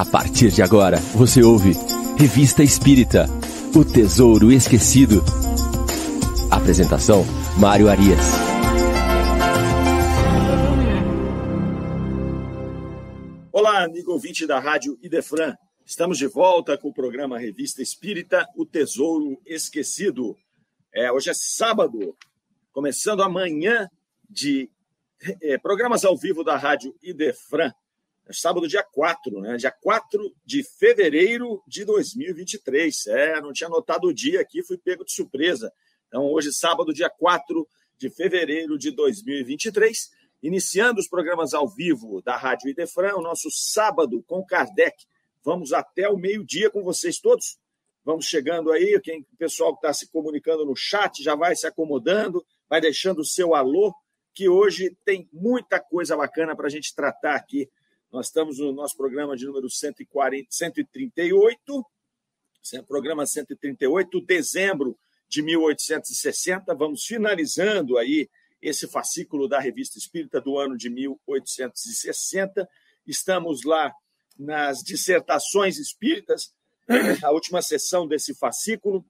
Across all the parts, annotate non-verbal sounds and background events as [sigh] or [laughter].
A partir de agora, você ouve Revista Espírita O Tesouro Esquecido. Apresentação: Mário Arias. Olá, amigo ouvinte da Rádio Idefran. Estamos de volta com o programa Revista Espírita O Tesouro Esquecido. É, hoje é sábado, começando amanhã de é, programas ao vivo da Rádio Idefran. É sábado, dia 4, né? Dia 4 de fevereiro de 2023. É, não tinha anotado o dia aqui, fui pego de surpresa. Então, hoje, sábado, dia 4 de fevereiro de 2023, iniciando os programas ao vivo da Rádio Idefran, o nosso sábado com Kardec. Vamos até o meio-dia com vocês todos. Vamos chegando aí, quem, o pessoal que está se comunicando no chat já vai se acomodando, vai deixando o seu alô, que hoje tem muita coisa bacana para a gente tratar aqui nós estamos no nosso programa de número 140, 138, programa 138, dezembro de 1860. Vamos finalizando aí esse fascículo da Revista Espírita do ano de 1860. Estamos lá nas dissertações espíritas, [clears throat] a última sessão desse fascículo,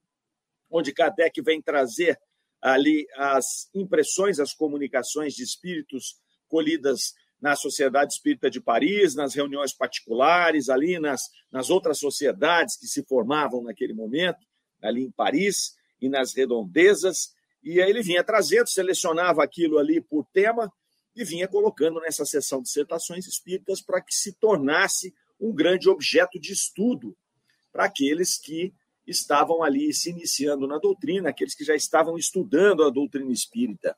onde Kardec vem trazer ali as impressões, as comunicações de espíritos colhidas na Sociedade Espírita de Paris, nas reuniões particulares, ali nas, nas outras sociedades que se formavam naquele momento, ali em Paris e nas redondezas. E aí ele vinha trazendo, selecionava aquilo ali por tema e vinha colocando nessa sessão de dissertações espíritas para que se tornasse um grande objeto de estudo para aqueles que estavam ali se iniciando na doutrina, aqueles que já estavam estudando a doutrina espírita.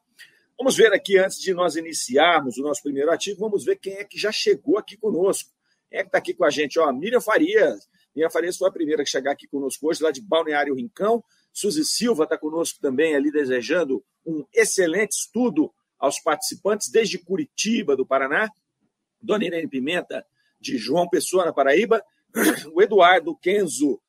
Vamos ver aqui, antes de nós iniciarmos o nosso primeiro ativo, vamos ver quem é que já chegou aqui conosco. Quem é que está aqui com a gente? Ó, Miriam Farias. Miriam Farias foi a primeira que chegar aqui conosco hoje, lá de Balneário Rincão. Suzy Silva está conosco também ali, desejando um excelente estudo aos participantes, desde Curitiba, do Paraná. Dona Irene Pimenta, de João Pessoa, na Paraíba. [clears throat] O Eduardo Kenzo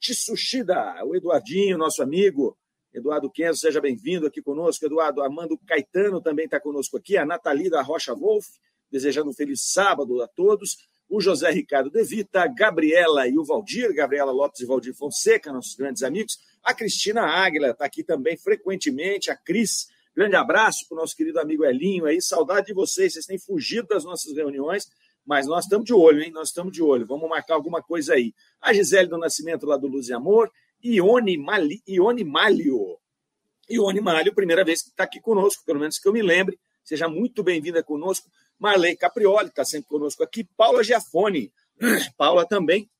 Tsushida, o Eduardinho, nosso amigo, Eduardo Kenzo, seja bem-vindo aqui conosco. Eduardo Armando Caetano também está conosco aqui. A Nathalie da Rocha Wolf, desejando um feliz sábado a todos. O José Ricardo De Vita, a Gabriela e o Valdir, Gabriela Lopes e Valdir Fonseca, nossos grandes amigos. A Cristina Águila está aqui também frequentemente. A Cris, grande abraço para o nosso querido amigo Elinho aí. Saudade de vocês, vocês têm fugido das nossas reuniões, mas nós estamos de olho, hein? Nós estamos de olho. Vamos marcar alguma coisa aí. A Gisele do Nascimento lá do Luz e Amor Ione, Mali, Ione Malio. Ione Malio, primeira vez que está aqui conosco, pelo menos que eu me lembre. Seja muito bem-vinda conosco. Marley Caprioli está sempre conosco aqui. Paula Giafone. [clears throat] Paula também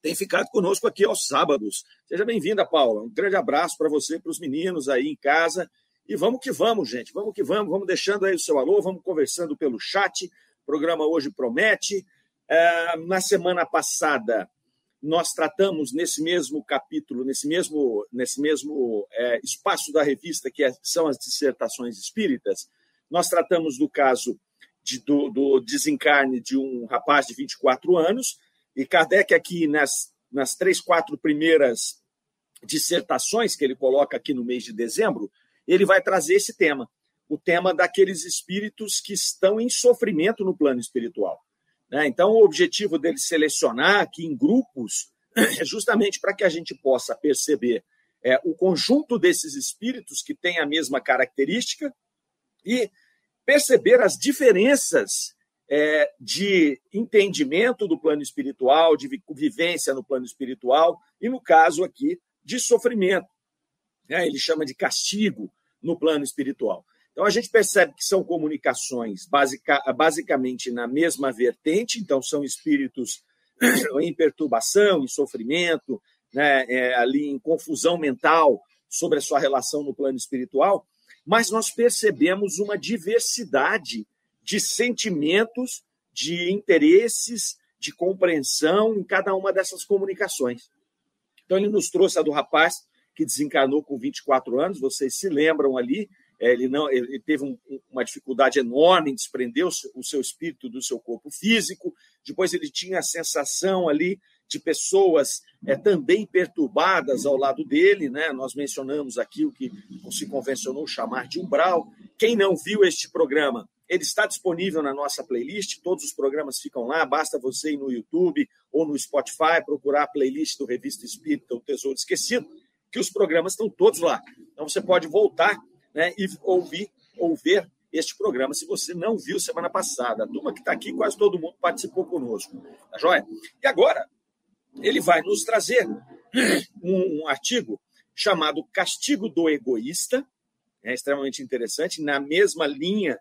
tem ficado conosco aqui aos sábados. Seja bem-vinda, Paula. Um grande abraço para você, para os meninos aí em casa. E vamos que vamos, gente. Vamos que vamos. Vamos deixando aí o seu alô, vamos conversando pelo chat. O programa hoje promete. É, na semana passada, nós tratamos nesse mesmo capítulo, nesse mesmo, nesse mesmo é, espaço da revista, que é, são as dissertações espíritas, nós tratamos do caso de, do, do, desencarne de um rapaz de 24 anos, e Kardec, aqui nas, nas três, quatro primeiras dissertações que ele coloca aqui no mês de dezembro, ele vai trazer esse tema, o tema daqueles espíritos que estão em sofrimento no plano espiritual. Né? Então, o objetivo dele selecionar aqui em grupos [clears throat] é justamente para que a gente possa perceber é, o conjunto desses espíritos que têm a mesma característica e perceber as diferenças é, de entendimento do plano espiritual, de vivência no plano espiritual e, no caso aqui, de sofrimento. Né? Ele chama de castigo no plano espiritual. Então, a gente percebe que são comunicações basica, basicamente na mesma vertente, então, são espíritos [clears throat] em perturbação, em sofrimento, né, é, ali em confusão mental sobre a sua relação no plano espiritual, mas nós percebemos uma diversidade de sentimentos, de interesses, de compreensão em cada uma dessas comunicações. Então, ele nos trouxe a do rapaz que desencarnou com 24 anos, vocês se lembram ali, ele não ele teve um, uma dificuldade enorme em desprender o seu, o seu, espírito do seu corpo físico. Depois ele tinha a sensação ali de pessoas é, também perturbadas ao lado dele, né? Nós mencionamos aqui o que se convencionou chamar de umbral. Quem não viu este programa, ele está disponível na nossa playlist, todos os programas ficam lá, basta você ir no YouTube ou no Spotify procurar a playlist do Revista Espírita, O Tesouro Esquecido, que os programas estão todos lá. Então você pode voltar né, e ouvir ou ver este programa se você não viu semana passada. A turma que está aqui, quase todo mundo participou conosco. Tá joia? E agora, ele vai nos trazer um, um artigo chamado Castigo do Egoísta, é extremamente interessante, na mesma linha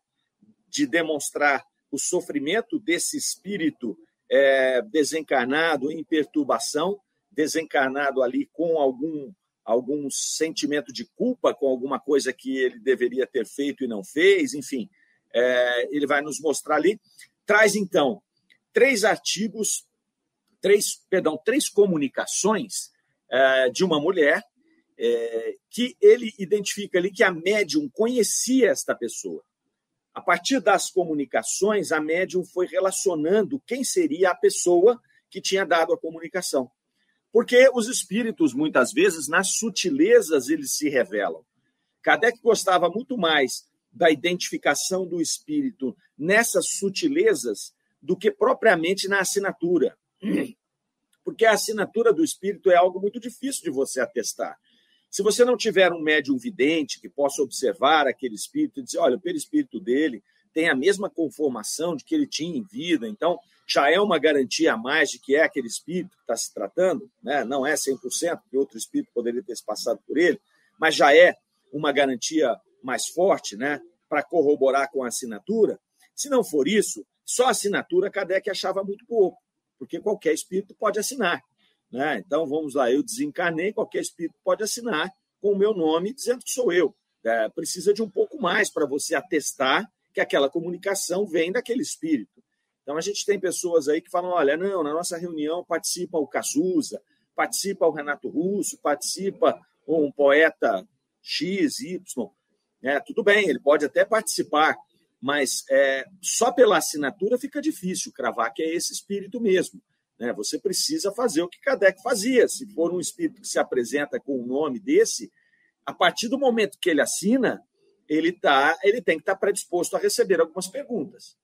de demonstrar o sofrimento desse espírito é, desencarnado em perturbação, desencarnado ali com algum, algum sentimento de culpa, com alguma coisa que ele deveria ter feito e não fez, enfim, é, ele vai nos mostrar ali. Traz então três artigos, três, perdão, três comunicações é, de uma mulher é, que ele identifica ali que a médium conhecia esta pessoa. A partir das comunicações, a médium foi relacionando quem seria a pessoa que tinha dado a comunicação. Porque os espíritos, muitas vezes, nas sutilezas, eles se revelam. Kardec gostava muito mais da identificação do espírito nessas sutilezas do que propriamente na assinatura. Porque a assinatura do espírito é algo muito difícil de você atestar. Se você não tiver um médium vidente que possa observar aquele espírito e dizer, olha, o perispírito dele tem a mesma conformação de que ele tinha em vida, então já é uma garantia a mais de que é aquele espírito que está se tratando, né? não é 100%, porque outro espírito poderia ter se passado por ele, mas já é uma garantia mais forte né? para corroborar com a assinatura. Se não for isso, só assinatura Kardec achava muito pouco, porque qualquer espírito pode assinar. Né? Então, vamos lá, eu desencarnei, qualquer espírito pode assinar com o meu nome dizendo que sou eu. É, precisa de um pouco mais para você atestar que aquela comunicação vem daquele espírito. Então, a gente tem pessoas aí que falam: olha, não, na nossa reunião participa o Cazuza, participa o Renato Russo, participa um poeta X, Y. É, tudo bem, ele pode até participar, mas é, só pela assinatura fica difícil cravar que é esse espírito mesmo. Né? Você precisa fazer o que Kardec fazia. Se for um espírito que se apresenta com o nome desse, a partir do momento que ele assina, ele, tá, ele tem que estar tá predisposto a receber algumas perguntas.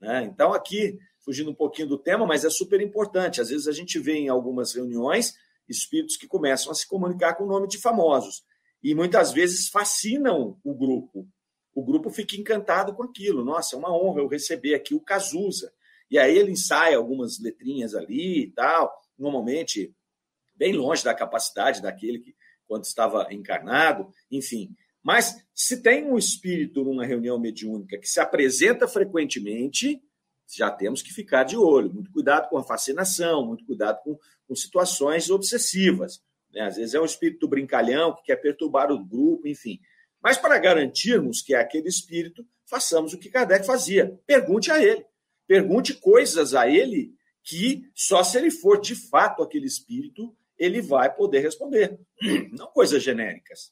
Né? Então, aqui, fugindo um pouquinho do tema, mas é super importante. Às vezes a gente vê em algumas reuniões espíritos que começam a se comunicar com o nome de famosos. E muitas vezes fascinam o grupo. O grupo fica encantado com aquilo. Nossa, é uma honra eu receber aqui o Cazuza. E aí ele ensaia algumas letrinhas ali e tal, normalmente bem longe da capacidade daquele que quando estava encarnado, enfim. Mas se tem um espírito numa reunião mediúnica que se apresenta frequentemente, já temos que ficar de olho. Muito cuidado com a fascinação, muito cuidado com, com situações obsessivas. Né? Às vezes é um espírito brincalhão que quer perturbar o grupo, enfim. Mas para garantirmos que é aquele espírito, façamos o que Kardec fazia. Pergunte a ele. Pergunte coisas a ele que só se ele for de fato aquele espírito, ele vai poder responder. Não coisas genéricas.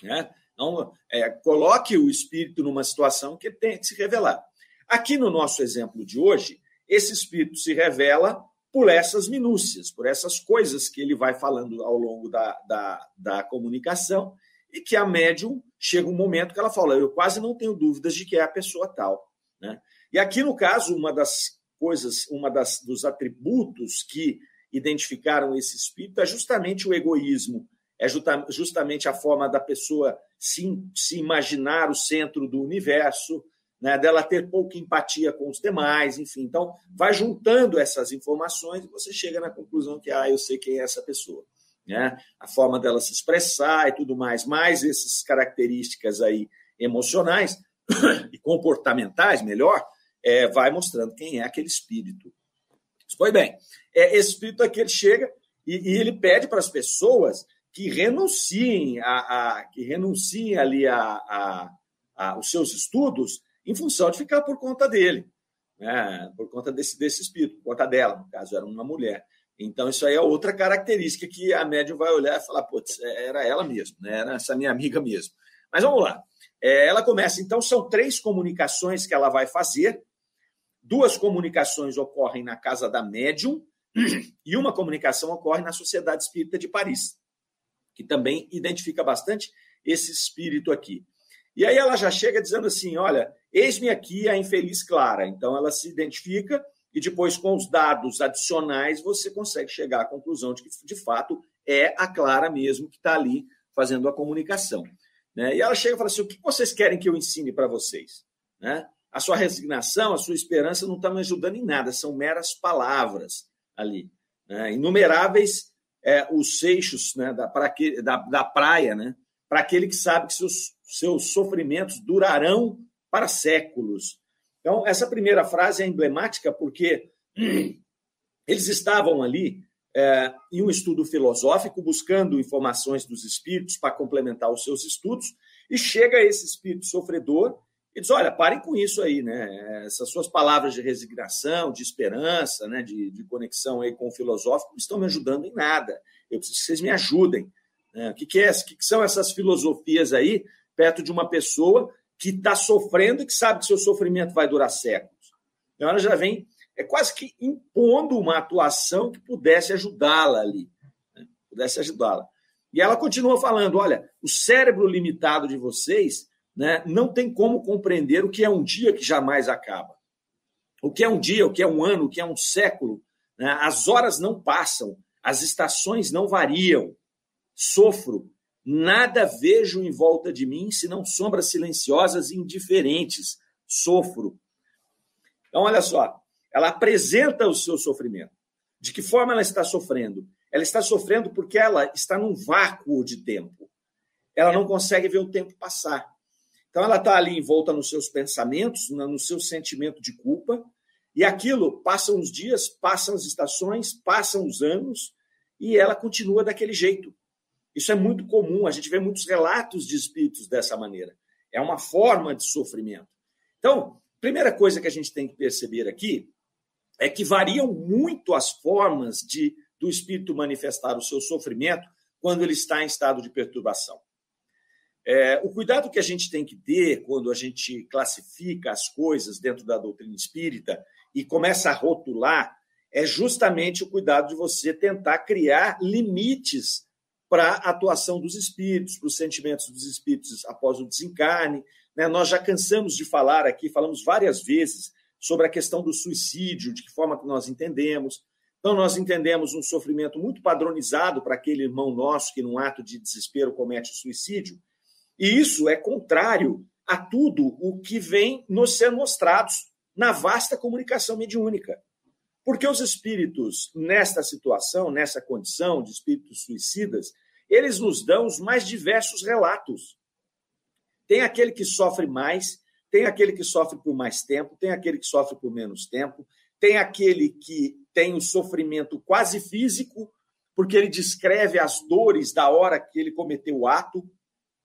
Né? Então, é, coloque o espírito numa situação que tem que se revelar. Aqui no nosso exemplo de hoje, esse espírito se revela por essas minúcias, por essas coisas que ele vai falando ao longo da, da, da comunicação, e que a médium chega um momento que ela fala: Eu quase não tenho dúvidas de que é a pessoa tal. Né? E aqui, no caso, uma das coisas, uma das, dos atributos que identificaram esse espírito é justamente o egoísmo, é justamente a forma da pessoa se, se imaginar o centro do universo, né, dela ter pouca empatia com os demais, enfim. Então, vai juntando essas informações e você chega na conclusão que, ah, eu sei quem é essa pessoa. Né? A forma dela se expressar e tudo mais, mais essas características aí emocionais [coughs] e comportamentais, melhor, é, vai mostrando quem é aquele espírito. Pois bem, é, esse espírito aqui ele chega e, e ele pede para as pessoas que renunciem a, a que renunciem ali a, a, a, os seus estudos em função de ficar por conta dele, né? por conta desse, desse espírito, por conta dela, no caso, era uma mulher. Então, isso aí é outra característica que a médium vai olhar e falar, putz, é, era ela mesmo, né? era essa minha amiga mesmo. Mas vamos lá. É, ela começa, então, são três comunicações que ela vai fazer Duas comunicações ocorrem na casa da médium [clears throat] e uma comunicação ocorre na Sociedade Espírita de Paris, que também identifica bastante esse espírito aqui. E aí ela já chega dizendo assim: olha, eis-me aqui a infeliz Clara. Então ela se identifica e depois, com os dados adicionais, você consegue chegar à conclusão de que, de fato, é a Clara mesmo que está ali fazendo a comunicação. Né? E ela chega e fala assim: o que vocês querem que eu ensine para vocês? Né? A sua resignação, a sua esperança não está me ajudando em nada, são meras palavras ali. Né? Inumeráveis é, os seixos né, da, da, da praia, né? para aquele que sabe que seus, seus sofrimentos durarão para séculos. Então, essa primeira frase é emblemática porque [clears throat] eles estavam ali é, em um estudo filosófico, buscando informações dos espíritos para complementar os seus estudos, e chega esse espírito sofredor e diz: Olha, parem com isso aí, né? Essas suas palavras de resignação, de esperança, né? de, de conexão aí com o filosófico não estão me ajudando em nada. Eu preciso que vocês me ajudem. Né? O que, que, é, o que, que são essas filosofias aí, perto de uma pessoa que está sofrendo e que sabe que seu sofrimento vai durar séculos? Então, ela já vem é quase que impondo uma atuação que pudesse ajudá-la ali, né? pudesse ajudá-la. E ela continua falando: olha, o cérebro limitado de vocês né, não tem como compreender o que é um dia que jamais acaba. O que é um dia, o que é um ano, o que é um século. Né? As horas não passam, as estações não variam. Sofro, nada vejo em volta de mim senão sombras silenciosas e indiferentes. Sofro. Então, olha só, ela apresenta o seu sofrimento. De que forma ela está sofrendo? Ela está sofrendo porque ela está num vácuo de tempo. Ela não consegue ver o tempo passar. Então ela está ali envolta nos seus pensamentos, no seu sentimento de culpa, e aquilo passam os dias, passam as estações, passam os anos, e ela continua daquele jeito. Isso é muito comum, a gente vê muitos relatos de espíritos dessa maneira. É uma forma de sofrimento. Então, primeira coisa que a gente tem que perceber aqui é que variam muito as formas de do espírito manifestar o seu sofrimento quando ele está em estado de perturbação. É, o cuidado que a gente tem que ter quando a gente classifica as coisas dentro da doutrina espírita e começa a rotular é justamente o cuidado de você tentar criar limites para a atuação dos espíritos, para os sentimentos dos espíritos após o desencarne. Né? Nós já cansamos de falar aqui, falamos várias vezes sobre a questão do suicídio, de que forma que nós entendemos. Então, nós entendemos um sofrimento muito padronizado para aquele irmão nosso que, num ato de desespero, comete suicídio. E isso é contrário a tudo o que vem nos ser mostrados na vasta comunicação mediúnica. Porque os espíritos, nesta situação, nessa condição de espíritos suicidas, eles nos dão os mais diversos relatos. Tem aquele que sofre mais, tem aquele que sofre por mais tempo, tem aquele que sofre por menos tempo, tem aquele que tem o sofrimento quase físico, porque ele descreve as dores da hora que ele cometeu o ato.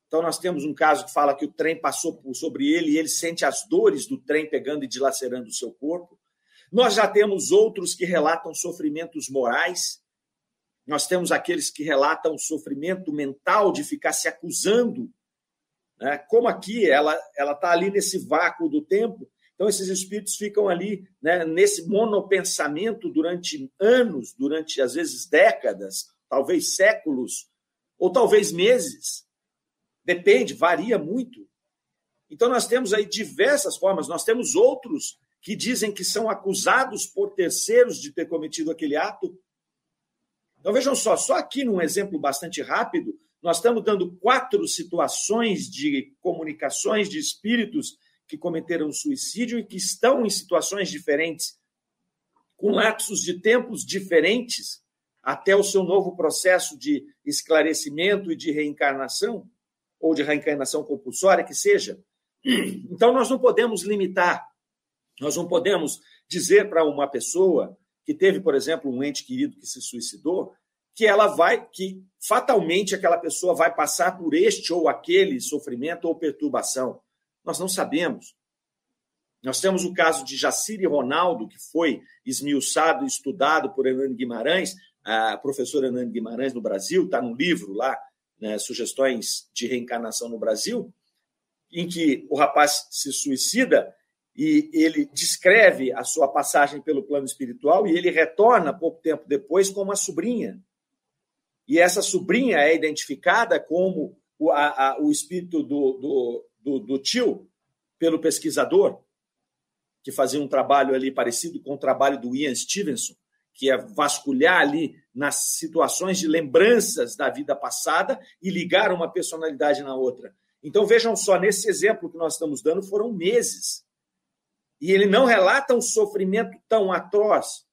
Então, nós temos um caso que fala que o trem passou sobre ele e ele sente as dores do trem pegando e dilacerando o seu corpo. Nós já temos outros que relatam sofrimentos morais. Nós temos aqueles que relatam sofrimento mental de ficar se acusando né? Como aqui ela ela está ali nesse vácuo do tempo, então esses espíritos ficam ali né, nesse monopensamento durante anos, durante às vezes décadas, talvez séculos, ou talvez meses. Depende, varia muito. Então nós temos aí diversas formas, nós temos outros que dizem que são acusados por terceiros de ter cometido aquele ato. Então vejam só, só aqui num exemplo bastante rápido, nós estamos dando quatro situações de comunicações de espíritos que cometeram suicídio e que estão em situações diferentes, com lapsos de tempos diferentes, até o seu novo processo de esclarecimento e de reencarnação, ou de reencarnação compulsória, que seja. Então, nós não podemos limitar, nós não podemos dizer para uma pessoa que teve, por exemplo, um ente querido que se suicidou, que ela vai, que fatalmente aquela pessoa vai passar por este ou aquele sofrimento ou perturbação. Nós não sabemos. Nós temos o caso de Jaciri Ronaldo, que foi esmiuçado e estudado por Hernani Guimarães, a professora Hernani Guimarães no Brasil, está no livro lá, né, Sugestões de Reencarnação no Brasil, em que o rapaz se suicida e ele descreve a sua passagem pelo plano espiritual e ele retorna pouco tempo depois com uma sobrinha. E essa sobrinha é identificada como o, a, a, o espírito do, do, do, do tio pelo pesquisador, que fazia um trabalho ali parecido com o trabalho do Ian Stevenson, que é vasculhar ali nas situações de lembranças da vida passada e ligar uma personalidade na outra. Então vejam só, nesse exemplo que nós estamos dando, foram meses. E ele não relata um sofrimento tão atroz.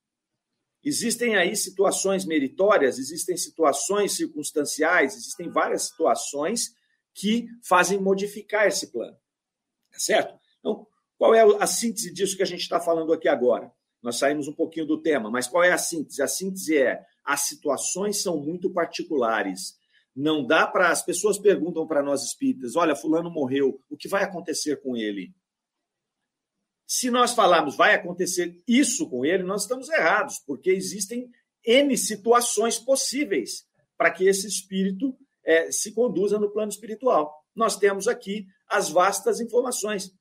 Existem aí situações meritórias, existem situações circunstanciais, existem várias situações que fazem modificar esse plano. Tá certo? Então, qual é a síntese disso que a gente está falando aqui agora? Nós saímos um pouquinho do tema, mas qual é a síntese? A síntese é: as situações são muito particulares. Não dá para. As pessoas perguntam para nós espíritas: olha, Fulano morreu, o que vai acontecer com ele? Se nós falarmos vai acontecer isso com ele, nós estamos errados, porque existem N situações possíveis para que esse espírito é, se conduza no plano espiritual. Nós temos aqui as vastas informações.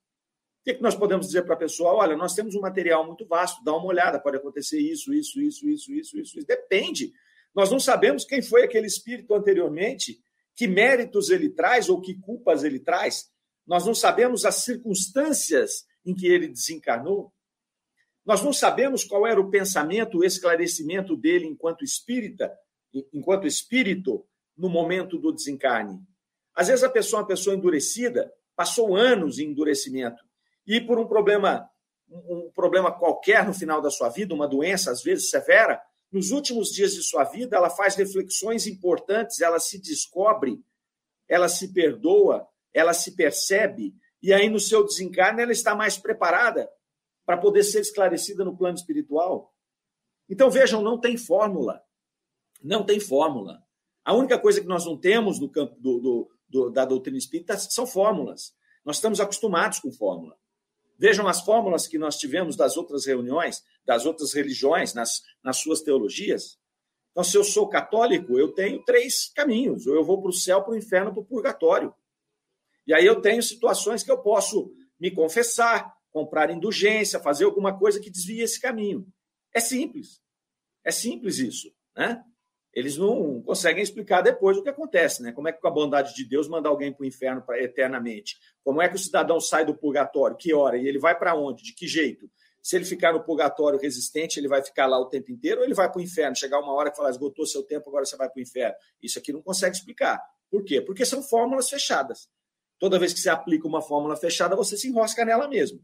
O que, que nós podemos dizer para a pessoa? Olha, nós temos um material muito vasto, dá uma olhada, pode acontecer isso, isso, isso, isso, isso, isso. isso. Depende. Nós não sabemos quem foi aquele espírito anteriormente, que méritos ele traz ou que culpas ele traz. Nós não sabemos as circunstâncias em que ele desencarnou. Nós não sabemos qual era o pensamento, o esclarecimento dele enquanto espírita, enquanto espírito, no momento do desencarne. Às vezes a pessoa é uma pessoa endurecida, passou anos em endurecimento e por um problema um problema qualquer no final da sua vida, uma doença às vezes severa, nos últimos dias de sua vida ela faz reflexões importantes, ela se descobre, ela se perdoa, ela se percebe e aí no seu desencarne ela está mais preparada para poder ser esclarecida no plano espiritual. Então vejam, não tem fórmula. Não tem fórmula. A única coisa que nós não temos no campo do, do, do, da doutrina espírita são fórmulas. Nós estamos acostumados com fórmula. Vejam as fórmulas que nós tivemos das outras reuniões, das outras religiões, nas, nas suas teologias. Então, se eu sou católico, eu tenho três caminhos: ou eu vou para o céu, para o inferno, para o purgatório. E aí eu tenho situações que eu posso me confessar, comprar indulgência, fazer alguma coisa que desvie esse caminho. É simples. É simples isso, né? Eles não conseguem explicar depois o que acontece, né? Como é que, com a bondade de Deus, manda alguém para o inferno pra, eternamente? Como é que o cidadão sai do purgatório? Que hora? E ele vai para onde? De que jeito? Se ele ficar no purgatório resistente, ele vai ficar lá o tempo inteiro ou ele vai para o inferno? Chegar uma hora que fala, esgotou seu tempo, agora você vai para o inferno. Isso aqui não consegue explicar. Por quê? Porque são fórmulas fechadas. Toda vez que você aplica uma fórmula fechada, você se enrosca nela mesmo.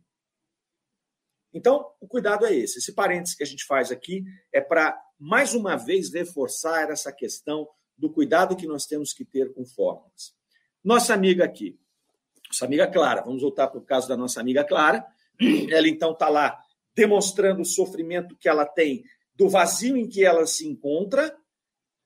Então, o cuidado é esse. Esse parênteses que a gente faz aqui é para, mais uma vez, reforçar essa questão do cuidado que nós temos que ter com fórmulas. Nossa amiga aqui, nossa amiga Clara, vamos voltar para o caso da nossa amiga Clara. Ela então está lá demonstrando o sofrimento que ela tem do vazio em que ela se encontra,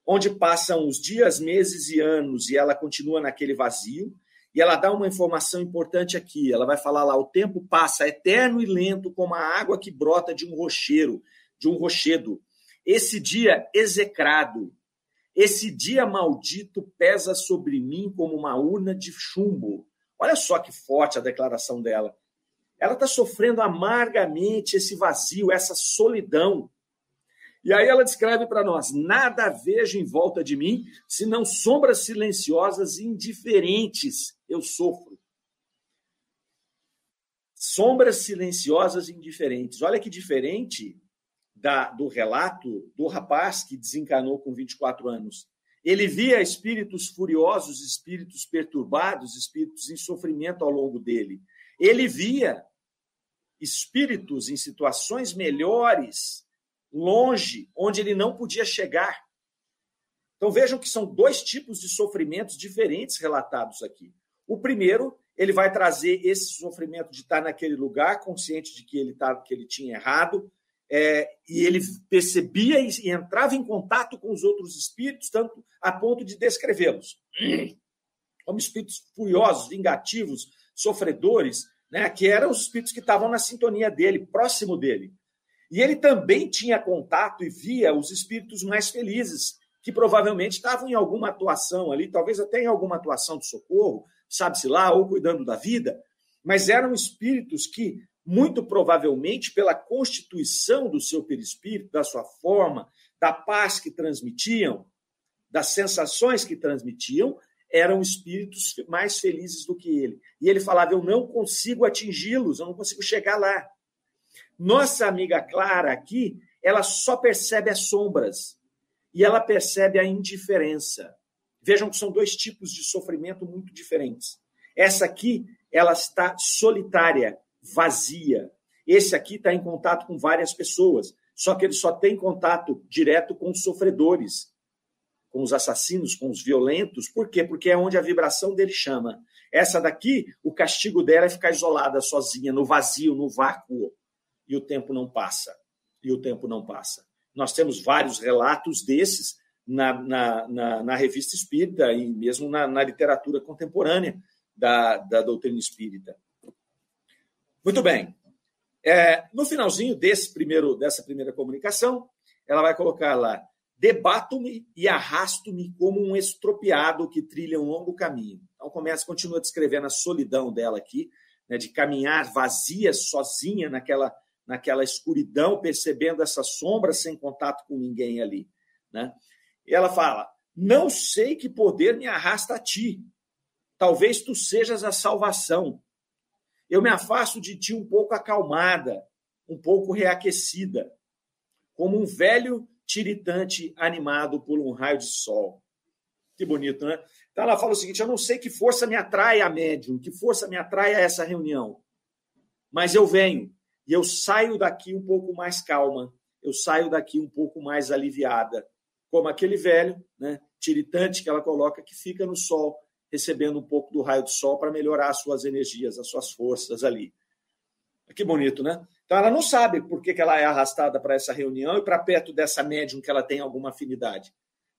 onde passam os dias, meses e anos e ela continua naquele vazio. E ela dá uma informação importante aqui. Ela vai falar lá: o tempo passa eterno e lento como a água que brota de um rocheiro, de um rochedo. Esse dia execrado, esse dia maldito pesa sobre mim como uma urna de chumbo. Olha só que forte a declaração dela. Ela está sofrendo amargamente esse vazio, essa solidão. E aí ela descreve para nós: nada vejo em volta de mim, senão sombras silenciosas e indiferentes. Eu sofro. Sombras silenciosas e indiferentes. Olha que diferente da, do relato do rapaz que desencanou com 24 anos. Ele via espíritos furiosos, espíritos perturbados, espíritos em sofrimento ao longo dele. Ele via espíritos em situações melhores longe, onde ele não podia chegar. Então vejam que são dois tipos de sofrimentos diferentes relatados aqui. O primeiro, ele vai trazer esse sofrimento de estar naquele lugar, consciente de que ele, tá, que ele tinha errado, é, e ele percebia e, e entrava em contato com os outros espíritos, tanto a ponto de descrevê-los [clears throat] como espíritos furiosos, vingativos, sofredores, né, que eram os espíritos que estavam na sintonia dele, próximo dele. E ele também tinha contato e via os espíritos mais felizes, que provavelmente estavam em alguma atuação ali, talvez até em alguma atuação de socorro, sabe-se lá, ou cuidando da vida, mas eram espíritos que, muito provavelmente, pela constituição do seu perispírito, da sua forma, da paz que transmitiam, das sensações que transmitiam, eram espíritos mais felizes do que ele. E ele falava: Eu não consigo atingi-los, eu não consigo chegar lá. Nossa amiga Clara aqui, ela só percebe as sombras e ela percebe a indiferença. Vejam que são dois tipos de sofrimento muito diferentes. Essa aqui, ela está solitária, vazia. Esse aqui está em contato com várias pessoas, só que ele só tem contato direto com os sofredores, com os assassinos, com os violentos. Por quê? Porque é onde a vibração dele chama. Essa daqui, o castigo dela é ficar isolada, sozinha, no vazio, no vácuo. E o tempo não passa. E o tempo não passa. Nós temos vários relatos desses na, na, na, na revista espírita e mesmo na, na literatura contemporânea da, da doutrina espírita. Muito bem. É, no finalzinho desse primeiro, dessa primeira comunicação, ela vai colocar lá: debato-me e arrasto-me como um estropiado que trilha um longo caminho. Então começa, continua descrevendo a solidão dela aqui, né, de caminhar vazia, sozinha naquela, naquela escuridão, percebendo essas sombras sem contato com ninguém ali. Né? E ela fala: Não sei que poder me arrasta a ti. Talvez tu sejas a salvação. Eu me afasto de ti um pouco acalmada, um pouco reaquecida, como um velho tiritante animado por um raio de sol. Que bonito, né? Então ela fala o seguinte: eu não sei que força me atrai a médium, que força me atrai a essa reunião, mas eu venho e eu saio daqui um pouco mais calma, eu saio daqui um pouco mais aliviada, como aquele velho, né, tiritante que ela coloca que fica no sol, recebendo um pouco do raio do sol para melhorar as suas energias, as suas forças ali. Que bonito, né? Então ela não sabe por que, ela é arrastada para essa reunião e para perto dessa médium que ela tem alguma afinidade.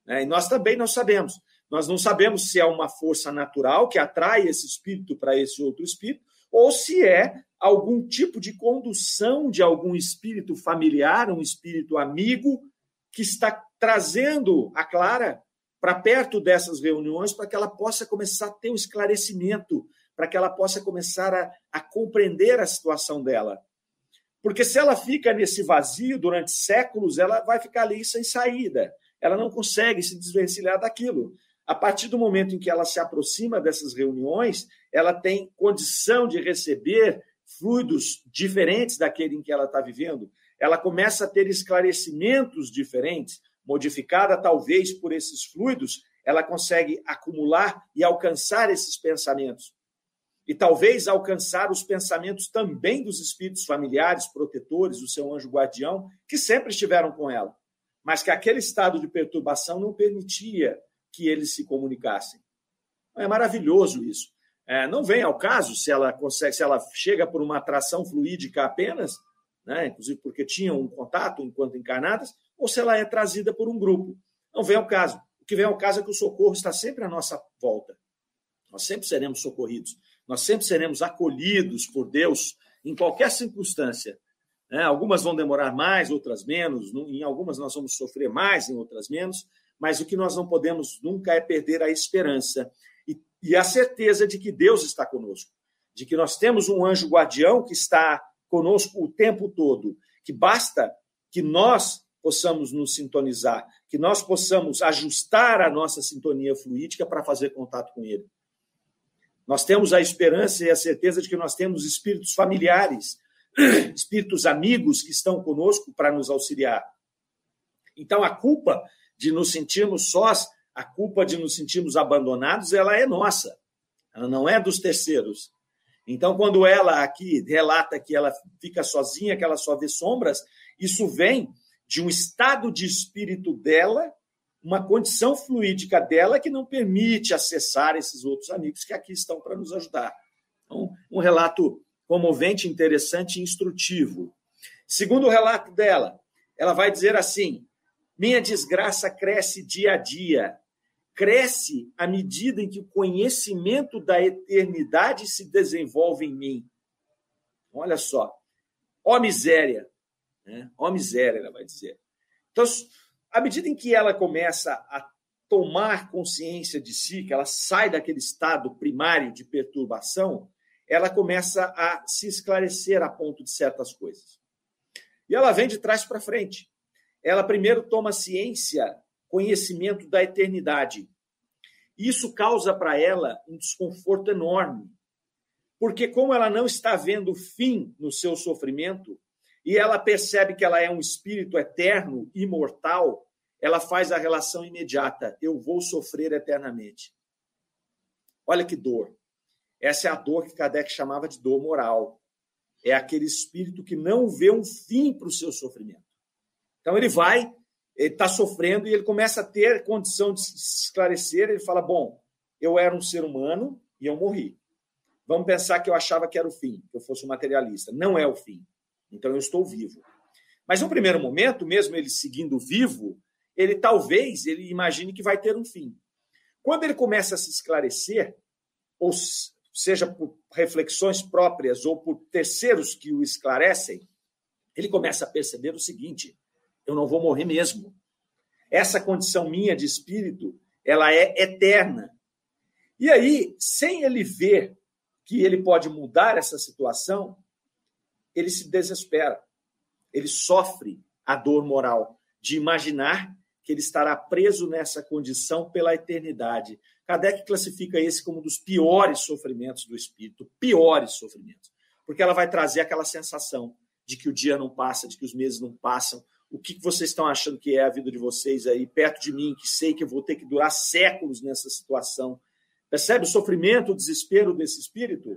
Né? E nós também não sabemos. Nós não sabemos se é uma força natural que atrai esse espírito para esse outro espírito, ou se é algum tipo de condução de algum espírito familiar, um espírito amigo, que está trazendo a Clara para perto dessas reuniões para que ela possa começar a ter um esclarecimento, para que ela possa começar a, a compreender a situação dela. Porque se ela fica nesse vazio durante séculos, ela vai ficar ali sem saída. Ela não consegue se desvencilhar daquilo. A partir do momento em que ela se aproxima dessas reuniões, ela tem condição de receber fluidos diferentes daquele em que ela está vivendo. Ela começa a ter esclarecimentos diferentes, modificada talvez por esses fluidos, ela consegue acumular e alcançar esses pensamentos e talvez alcançar os pensamentos também dos espíritos familiares, protetores, do seu anjo guardião, que sempre estiveram com ela, mas que aquele estado de perturbação não permitia que eles se comunicassem. É maravilhoso isso. É, não vem ao caso se ela consegue, se ela chega por uma atração fluídica apenas, né, inclusive porque tinham um contato enquanto encarnadas, ou se ela é trazida por um grupo. Não vem ao caso. O que vem ao caso é que o socorro está sempre à nossa volta. Nós sempre seremos socorridos. Nós sempre seremos acolhidos por Deus em qualquer circunstância. Né? Algumas vão demorar mais, outras menos. Em algumas nós vamos sofrer mais, em outras menos. Mas o que nós não podemos nunca é perder a esperança e, e a certeza de que Deus está conosco, de que nós temos um anjo guardião que está conosco o tempo todo, que basta que nós possamos nos sintonizar, que nós possamos ajustar a nossa sintonia fluídica para fazer contato com ele. Nós temos a esperança e a certeza de que nós temos espíritos familiares, [clears throat] espíritos amigos que estão conosco para nos auxiliar. Então, a culpa de nos sentirmos sós, a culpa de nos sentirmos abandonados, ela é nossa. Ela não é dos terceiros. Então, quando ela aqui relata que ela fica sozinha, que ela só vê sombras, isso vem de um estado de espírito dela uma condição fluídica dela que não permite acessar esses outros amigos que aqui estão para nos ajudar. Então, um relato comovente, interessante e instrutivo. Segundo o relato dela, ela vai dizer assim: minha desgraça cresce dia a dia, cresce à medida em que o conhecimento da eternidade se desenvolve em mim. Olha só, ó miséria, né? ó miséria, ela vai dizer. Então, à medida em que ela começa a tomar consciência de si, que ela sai daquele estado primário de perturbação, ela começa a se esclarecer a ponto de certas coisas. E ela vem de trás para frente. Ela primeiro toma ciência, conhecimento da eternidade. Isso causa para ela um desconforto enorme. Porque, como ela não está vendo fim no seu sofrimento, e ela percebe que ela é um espírito eterno, imortal, ela faz a relação imediata: eu vou sofrer eternamente. Olha que dor. Essa é a dor que Kardec chamava de dor moral. É aquele espírito que não vê um fim para o seu sofrimento. Então ele vai, ele está sofrendo e ele começa a ter condição de se esclarecer. Ele fala: Bom, eu era um ser humano e eu morri. Vamos pensar que eu achava que era o fim, que eu fosse um materialista. Não é o fim. Então eu estou vivo. Mas no primeiro momento, mesmo ele seguindo vivo, ele talvez ele imagine que vai ter um fim. Quando ele começa a se esclarecer, ou seja por reflexões próprias ou por terceiros que o esclarecem, ele começa a perceber o seguinte: eu não vou morrer mesmo. Essa condição minha de espírito, ela é eterna. E aí, sem ele ver que ele pode mudar essa situação, ele se desespera. Ele sofre a dor moral de imaginar que ele estará preso nessa condição pela eternidade. Kardec classifica esse como um dos piores sofrimentos do espírito, piores sofrimentos, porque ela vai trazer aquela sensação de que o dia não passa, de que os meses não passam. O que vocês estão achando que é a vida de vocês aí perto de mim, que sei que eu vou ter que durar séculos nessa situação? Percebe o sofrimento, o desespero desse espírito?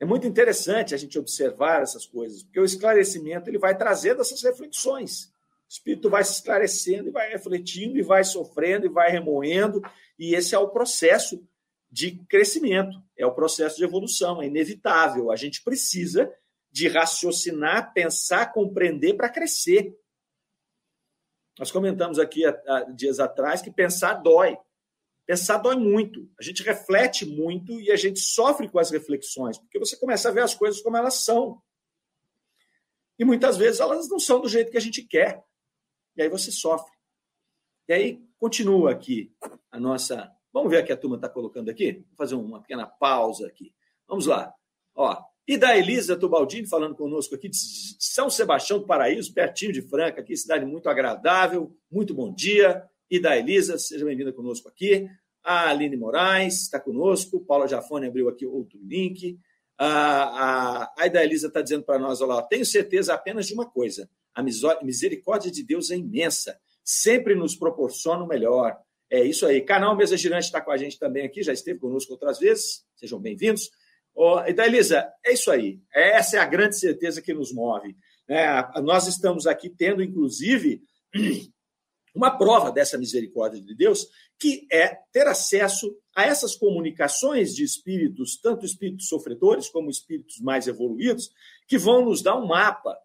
É muito interessante a gente observar essas coisas, porque o esclarecimento ele vai trazendo essas reflexões. O espírito vai se esclarecendo e vai refletindo e vai sofrendo e vai remoendo, e esse é o processo de crescimento, é o processo de evolução, é inevitável. A gente precisa de raciocinar, pensar, compreender para crescer. Nós comentamos aqui há, dias atrás que pensar dói. Pensar dói muito. A gente reflete muito e a gente sofre com as reflexões, porque você começa a ver as coisas como elas são. E muitas vezes elas não são do jeito que a gente quer. E aí você sofre. E aí continua aqui a nossa. Vamos ver o que a turma está colocando aqui? Vou fazer uma pequena pausa aqui. Vamos lá. Ó, e da Elisa Tubaldini falando conosco aqui de São Sebastião do Paraíso, pertinho de Franca, aqui, cidade muito agradável. Muito bom dia e da Elisa, seja bem-vinda conosco aqui. A Aline Moraes está conosco, Paula Jafone abriu aqui outro link. A, Ida Elisa está dizendo para nós: olha lá, tenho certeza apenas de uma coisa: a misericórdia de Deus é imensa, sempre nos proporciona o melhor. É isso aí. Canal Mesa Girante está com a gente também aqui, já esteve conosco outras vezes, sejam bem-vindos. Ida Elisa, é isso aí. Essa é a grande certeza que nos move. É, nós estamos aqui tendo, inclusive, [clears throat] uma prova dessa misericórdia de Deus, que é ter acesso a essas comunicações de espíritos, tanto espíritos sofredores como espíritos mais evoluídos, que vão nos dar um mapa.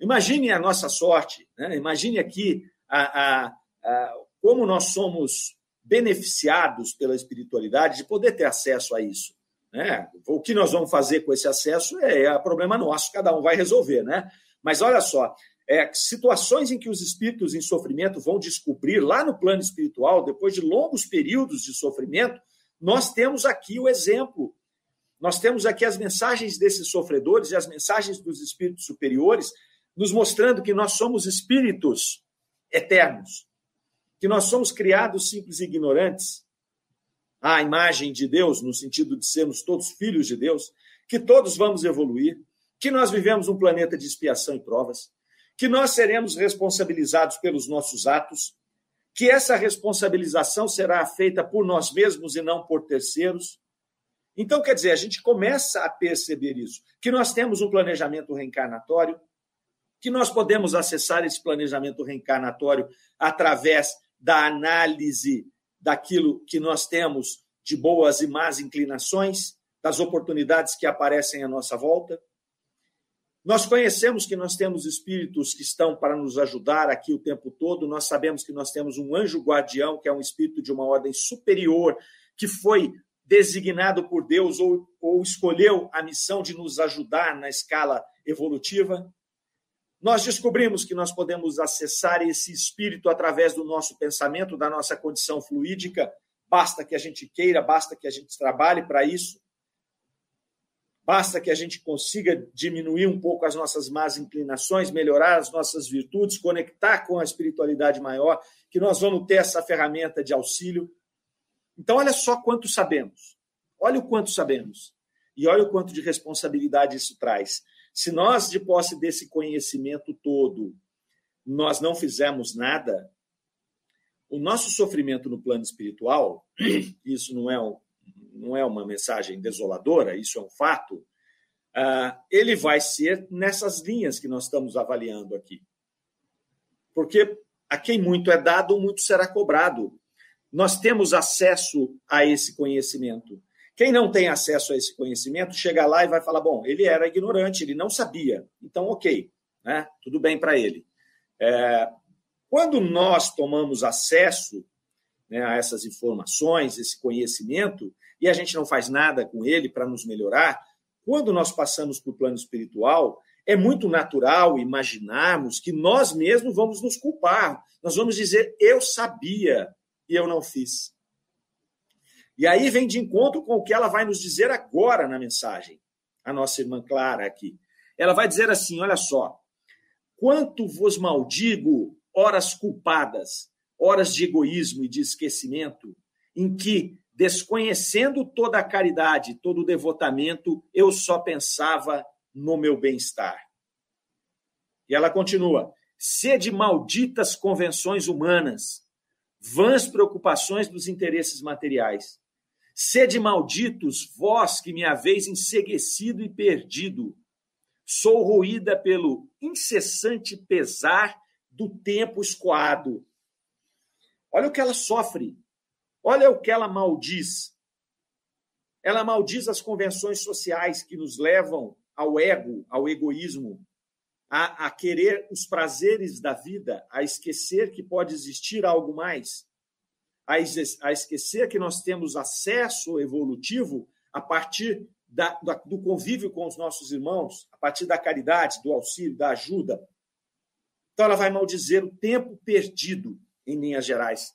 Imagine a nossa sorte, né? imagine aqui a, a, a, como nós somos beneficiados pela espiritualidade de poder ter acesso a isso. Né? O que nós vamos fazer com esse acesso é, é problema nosso, cada um vai resolver. Né? Mas olha só, é, situações em que os espíritos em sofrimento vão descobrir lá no plano espiritual, depois de longos períodos de sofrimento, nós temos aqui o exemplo. Nós temos aqui as mensagens desses sofredores e as mensagens dos espíritos superiores, nos mostrando que nós somos espíritos eternos, que nós somos criados simples e ignorantes, à imagem de Deus, no sentido de sermos todos filhos de Deus, que todos vamos evoluir, que nós vivemos um planeta de expiação e provas, que nós seremos responsabilizados pelos nossos atos, que essa responsabilização será feita por nós mesmos e não por terceiros. Então, quer dizer, a gente começa a perceber isso, que nós temos um planejamento reencarnatório, que nós podemos acessar esse planejamento reencarnatório através da análise daquilo que nós temos de boas e más inclinações, das oportunidades que aparecem à nossa volta. Nós conhecemos que nós temos espíritos que estão para nos ajudar aqui o tempo todo, nós sabemos que nós temos um anjo guardião, que é um espírito de uma ordem superior, que foi designado por Deus ou, ou escolheu a missão de nos ajudar na escala evolutiva. Nós descobrimos que nós podemos acessar esse espírito através do nosso pensamento, da nossa condição fluídica, basta que a gente queira, basta que a gente trabalhe para isso. Basta que a gente consiga diminuir um pouco as nossas más inclinações, melhorar as nossas virtudes, conectar com a espiritualidade maior, que nós vamos ter essa ferramenta de auxílio. Então, olha só quanto sabemos. Olha o quanto sabemos. E olha o quanto de responsabilidade isso traz. Se nós, de posse desse conhecimento todo, nós não fizermos nada, o nosso sofrimento no plano espiritual, [clears throat] isso não é, um, não é uma mensagem desoladora, isso é um fato, uh, ele vai ser nessas linhas que nós estamos avaliando aqui. Porque a quem muito é dado, muito será cobrado. Nós temos acesso a esse conhecimento. Quem não tem acesso a esse conhecimento chega lá e vai falar: bom, ele era ignorante, ele não sabia, então ok, né? tudo bem para ele. É, quando nós tomamos acesso né, a essas informações, esse conhecimento, e a gente não faz nada com ele para nos melhorar, quando nós passamos para o plano espiritual, é muito natural imaginarmos que nós mesmos vamos nos culpar. Nós vamos dizer, eu sabia e eu não fiz. E aí vem de encontro com o que ela vai nos dizer agora na mensagem, a nossa irmã Clara aqui. Ela vai dizer assim: olha só, quanto vos maldigo, horas culpadas, horas de egoísmo e de esquecimento, em que, desconhecendo toda a caridade, todo o devotamento, eu só pensava no meu bem-estar. E ela continua: sede malditas convenções humanas, vãs preocupações dos interesses materiais. Sede malditos, vós que me haveis enseguecido e perdido. Sou roída pelo incessante pesar do tempo escoado. Olha o que ela sofre. Olha o que ela maldiz. Ela maldiz as convenções sociais que nos levam ao ego, ao egoísmo, a, a querer os prazeres da vida, a esquecer que pode existir algo mais a, a esquecer que nós temos acesso evolutivo a partir da, da, do convívio com os nossos irmãos, a partir da caridade, do auxílio, da ajuda. Então, ela vai maldizer o tempo perdido, em linhas gerais.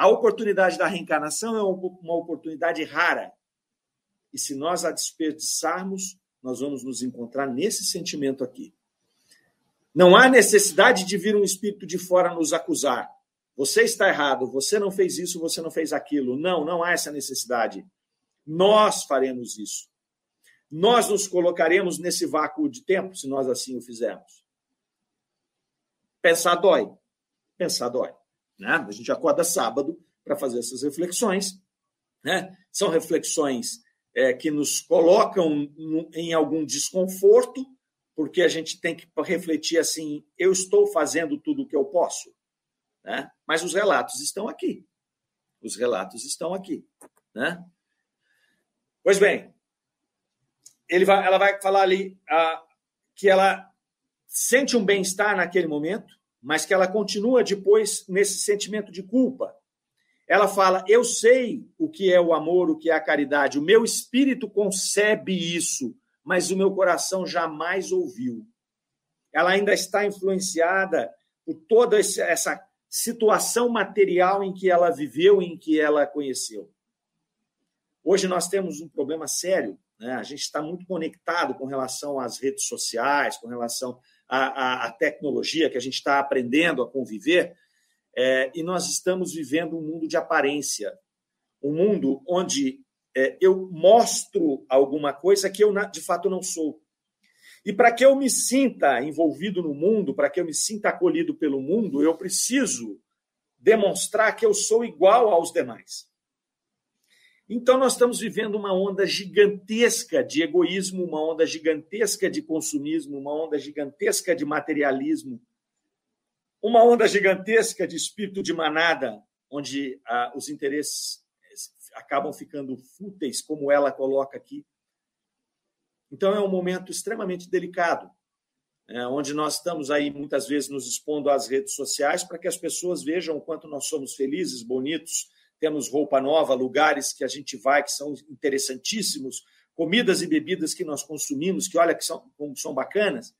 A oportunidade da reencarnação é uma oportunidade rara. E se nós a desperdiçarmos, nós vamos nos encontrar nesse sentimento aqui. Não há necessidade de vir um espírito de fora nos acusar. Você está errado, você não fez isso, você não fez aquilo. Não, não há essa necessidade. Nós faremos isso. Nós nos colocaremos nesse vácuo de tempo, se nós assim o fizermos. Pensar dói. Pensar dói. Né? A gente acorda sábado para fazer essas reflexões. Né? São reflexões é, que nos colocam em algum desconforto, porque a gente tem que refletir assim: eu estou fazendo tudo o que eu posso? Né? Mas os relatos estão aqui. Os relatos estão aqui. Né? Pois bem, vai, ela vai falar ali ah, que ela sente um bem-estar naquele momento, mas que ela continua depois nesse sentimento de culpa. Ela fala: Eu sei o que é o amor, o que é a caridade. O meu espírito concebe isso, mas o meu coração jamais ouviu. Ela ainda está influenciada por toda essa situação material em que ela viveu, em que ela conheceu. Hoje nós temos um problema sério, né? a gente está muito conectado com relação às redes sociais, com relação à, à, à tecnologia que a gente está aprendendo a conviver, é, e nós estamos vivendo um mundo de aparência, um mundo onde é, eu mostro alguma coisa que eu de fato não sou. E para que eu me sinta envolvido no mundo, para que eu me sinta acolhido pelo mundo, eu preciso demonstrar que eu sou igual aos demais. Então, nós estamos vivendo uma onda gigantesca de egoísmo, uma onda gigantesca de consumismo, uma onda gigantesca de materialismo, uma onda gigantesca de espírito de manada, onde ah, os interesses acabam ficando fúteis, como ela coloca aqui. Então, é um momento extremamente delicado, é, onde nós estamos aí muitas vezes nos expondo às redes sociais para que as pessoas vejam o quanto nós somos felizes, bonitos, temos roupa nova, lugares que a gente vai que são interessantíssimos, comidas e bebidas que nós consumimos, que olha que são, são bacanas.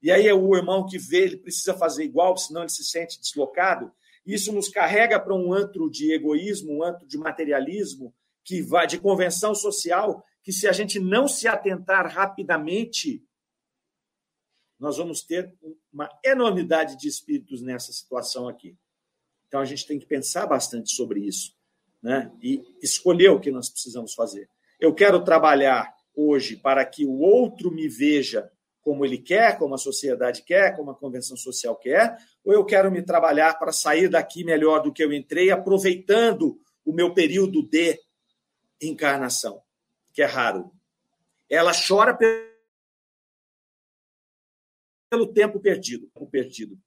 E aí é o irmão que vê, ele precisa fazer igual, senão ele se sente deslocado. Isso nos carrega para um antro de egoísmo, um antro de materialismo, que vai de convenção social, que se a gente não se atentar rapidamente, nós vamos ter uma enormidade de espíritos nessa situação aqui. Então a gente tem que pensar bastante sobre isso, né? E escolher o que nós precisamos fazer. Eu quero trabalhar hoje para que o outro me veja como ele quer, como a sociedade quer, como a convenção social quer, ou eu quero me trabalhar para sair daqui melhor do que eu entrei, aproveitando o meu período de encarnação, que é raro. Ela chora pelo tempo perdido, perdido.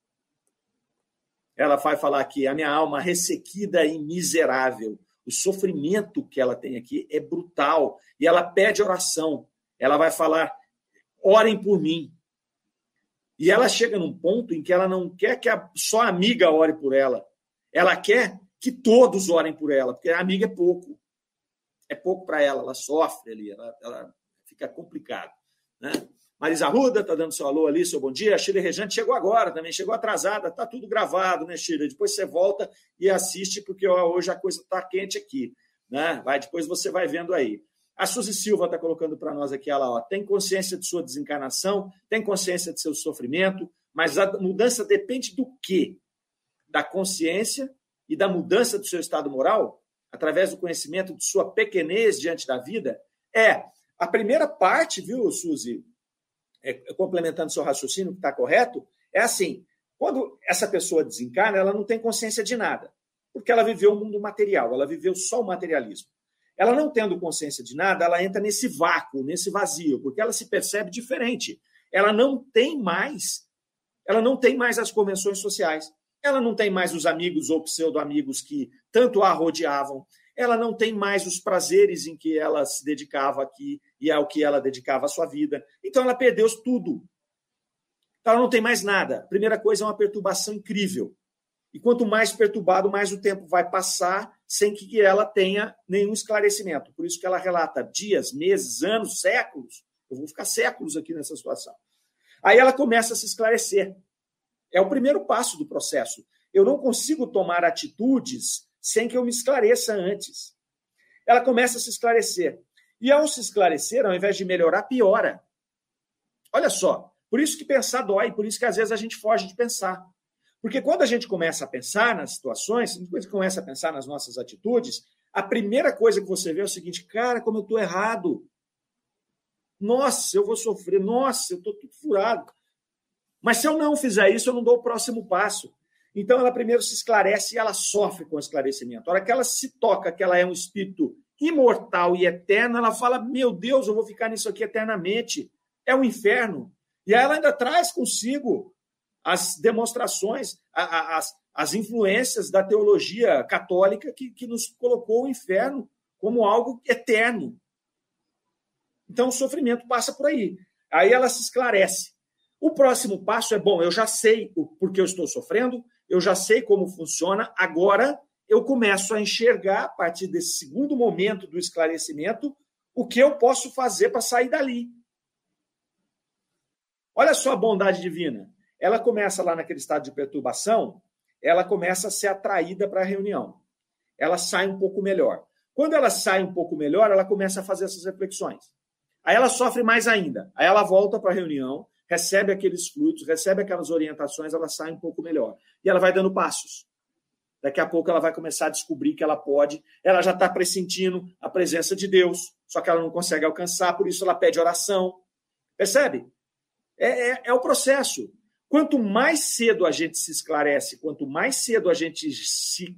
Ela vai falar aqui, a minha alma ressequida e miserável. O sofrimento que ela tem aqui é brutal e ela pede oração. Ela vai falar: orem por mim. E ela chega num ponto em que ela não quer que a, só a amiga ore por ela. Ela quer que todos orem por ela, porque a amiga é pouco. É pouco para ela, ela sofre ali, ela, ela fica complicado. Né? Marisa Ruda está dando seu alô ali, seu bom dia. A Chile Rejante chegou agora também, chegou atrasada, está tudo gravado, né, Chile? Depois você volta e assiste, porque ó, hoje a coisa está quente aqui. Né? Vai, depois você vai vendo aí. A Suzy Silva está colocando para nós aqui, ela ó, tem consciência de sua desencarnação, tem consciência de seu sofrimento, mas a mudança depende do quê? Da consciência e da mudança do seu estado moral, através do conhecimento de sua pequenez diante da vida? É, a primeira parte, viu, Suzy, é, complementando seu raciocínio, que está correto, é assim: quando essa pessoa desencarna, ela não tem consciência de nada, porque ela viveu o mundo material, ela viveu só o materialismo. Ela não tendo consciência de nada, ela entra nesse vácuo, nesse vazio, porque ela se percebe diferente. Ela não tem mais, ela não tem mais as convenções sociais. Ela não tem mais os amigos ou pseudo-amigos que tanto a rodeavam. Ela não tem mais os prazeres em que ela se dedicava aqui e ao que ela dedicava a sua vida. Então ela perdeu tudo. Então, ela não tem mais nada. Primeira coisa é uma perturbação incrível. E quanto mais perturbado, mais o tempo vai passar sem que ela tenha nenhum esclarecimento. Por isso que ela relata dias, meses, anos, séculos. Eu vou ficar séculos aqui nessa situação. Aí ela começa a se esclarecer. É o primeiro passo do processo. Eu não consigo tomar atitudes sem que eu me esclareça antes. Ela começa a se esclarecer. E ao se esclarecer, ao invés de melhorar, piora. Olha só, por isso que pensar dói, por isso que às vezes a gente foge de pensar. Porque quando a gente começa a pensar nas situações, a gente começa a pensar nas nossas atitudes, a primeira coisa que você vê é o seguinte: cara, como eu estou errado. Nossa, eu vou sofrer. Nossa, eu estou tudo furado. Mas se eu não fizer isso, eu não dou o próximo passo. Então ela primeiro se esclarece e ela sofre com o esclarecimento. A hora que ela se toca que ela é um espírito imortal e eterno, ela fala: Meu Deus, eu vou ficar nisso aqui eternamente. É o um inferno. E aí ela ainda traz consigo as demonstrações, as, as influências da teologia católica que, que nos colocou o inferno como algo eterno. Então, o sofrimento passa por aí. Aí ela se esclarece. O próximo passo é: bom, eu já sei o porquê eu estou sofrendo, eu já sei como funciona, agora eu começo a enxergar, a partir desse segundo momento do esclarecimento, o que eu posso fazer para sair dali. Olha só a bondade divina ela começa lá naquele estado de perturbação, ela começa a ser atraída para a reunião. Ela sai um pouco melhor. Quando ela sai um pouco melhor, ela começa a fazer essas reflexões. Aí ela sofre mais ainda. Aí ela volta para a reunião, recebe aqueles fluidos, recebe aquelas orientações, ela sai um pouco melhor. E ela vai dando passos. Daqui a pouco ela vai começar a descobrir que ela pode. Ela já está pressentindo a presença de Deus, só que ela não consegue alcançar, por isso ela pede oração. Percebe? É, é, é o processo. Quanto mais cedo a gente se esclarece, quanto mais cedo a gente se